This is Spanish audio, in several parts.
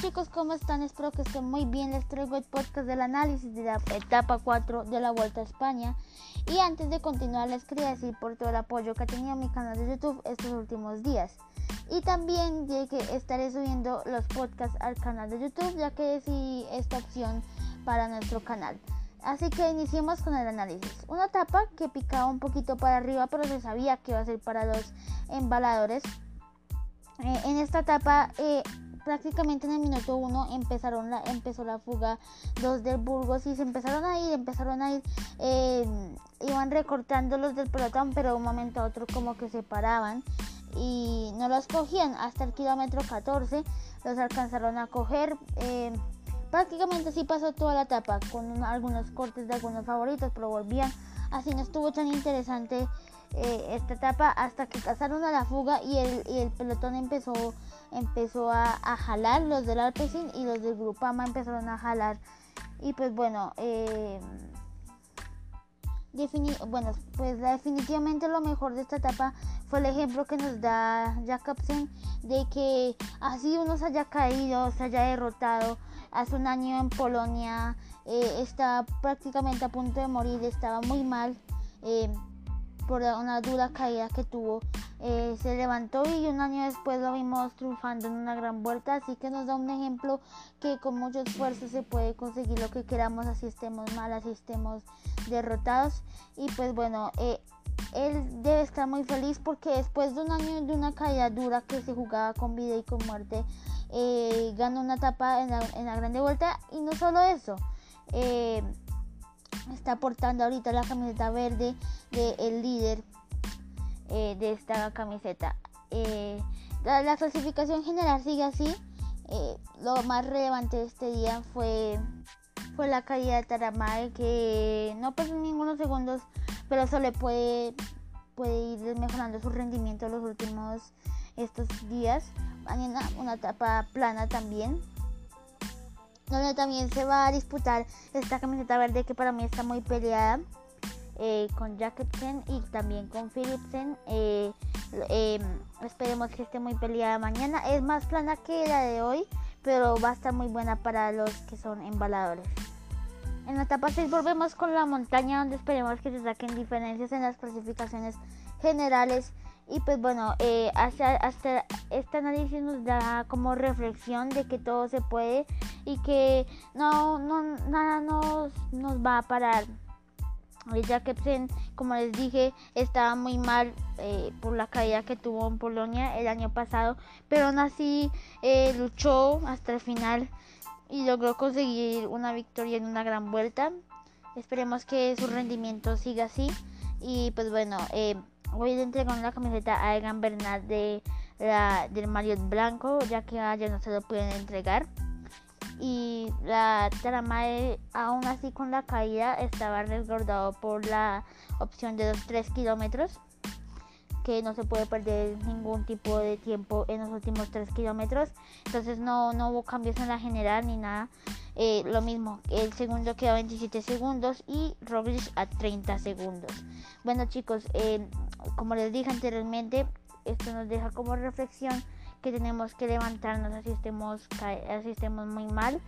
chicos, ¿cómo están? Espero que estén muy bien. Les traigo el podcast del análisis de la etapa 4 de la Vuelta a España. Y antes de continuar les quería decir por todo el apoyo que ha tenido mi canal de YouTube estos últimos días. Y también de que estaré subiendo los podcasts al canal de YouTube ya que decidí esta opción para nuestro canal. Así que iniciemos con el análisis. Una etapa que picaba un poquito para arriba pero se sabía que iba a ser para los embaladores. Eh, en esta etapa eh, prácticamente en el minuto 1 empezaron la, empezó la fuga 2 del Burgos y se empezaron a ir, empezaron a ir, eh, iban recortando los del pelotón, pero de un momento a otro como que se paraban y no los cogían hasta el kilómetro 14, los alcanzaron a coger. Eh, prácticamente así pasó toda la etapa, con algunos cortes de algunos favoritos, pero volvían. Así no estuvo tan interesante eh, esta etapa hasta que pasaron a la fuga y el, y el pelotón empezó empezó a, jalar. Los del Alpecin y los del Grupama empezaron a jalar. Y pues bueno eh, bueno pues definitivamente lo mejor de esta etapa fue el ejemplo que nos da Jacobsen de que así uno se haya caído se haya derrotado hace un año en Polonia eh, está prácticamente a punto de morir estaba muy mal eh, por una dura caída que tuvo. Eh, se levantó y un año después lo vimos triunfando en una gran vuelta, así que nos da un ejemplo que con mucho esfuerzo se puede conseguir lo que queramos, así estemos mal, así estemos derrotados. Y pues bueno, eh, él debe estar muy feliz porque después de un año de una caída dura que se jugaba con vida y con muerte, eh, ganó una etapa en la, la grande vuelta y no solo eso está portando ahorita la camiseta verde del el líder eh, de esta camiseta. Eh, la, clasificación general sigue así. Eh, lo más relevante de este día fue, fue la caída de Taramae que no pasó ningunos segundos, pero eso le puede, puede ir mejorando su rendimiento los últimos estos días. Mañana una etapa plana también donde también se va a disputar esta camiseta verde que para mí está muy peleada eh, con Jacobsen y también con Philipsen. Eh, em, esperemos que esté muy peleada mañana. Es más plana que la de hoy, pero va a estar muy buena para los que son embaladores. En la etapa 6 volvemos con la montaña donde esperemos que se saquen diferencias en las clasificaciones generales y pues bueno, eh, hasta, hasta este análisis nos da como reflexión de que todo se puede y que no, no nada nos, nos va a parar. Ya que como les dije, estaba muy mal eh, por la caída que tuvo en Polonia el año pasado, pero aún así eh, luchó hasta el final y logró conseguir una victoria en una gran vuelta. Esperemos que su rendimiento siga así y pues bueno, eh, Voy a entregar una camiseta a Egan Bernal de la, del Marriott Blanco, ya que ya no se lo pueden entregar. Y la Taramae, aún así con la caída, estaba resguardado por la opción de los 3 kilómetros, que no se puede perder ningún tipo de tiempo en los últimos 3 kilómetros. Entonces no, no hubo cambios en la general ni nada. Eh, lo mismo, el segundo quedó a 27 segundos y Roglic a 30 segundos. Bueno chicos, eh, como les dije anteriormente, esto nos deja como reflexión que tenemos que levantarnos así estemos, así estemos muy mal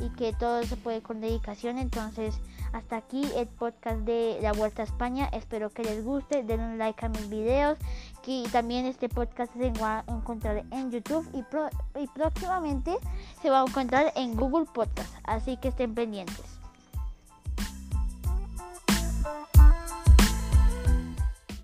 y que todo se puede con dedicación. Entonces, hasta aquí el podcast de la Vuelta a España. Espero que les guste. Den un like a mis videos. Que también este podcast se va a encontrar en YouTube y, y próximamente se va a encontrar en Google Podcast. Así que estén pendientes.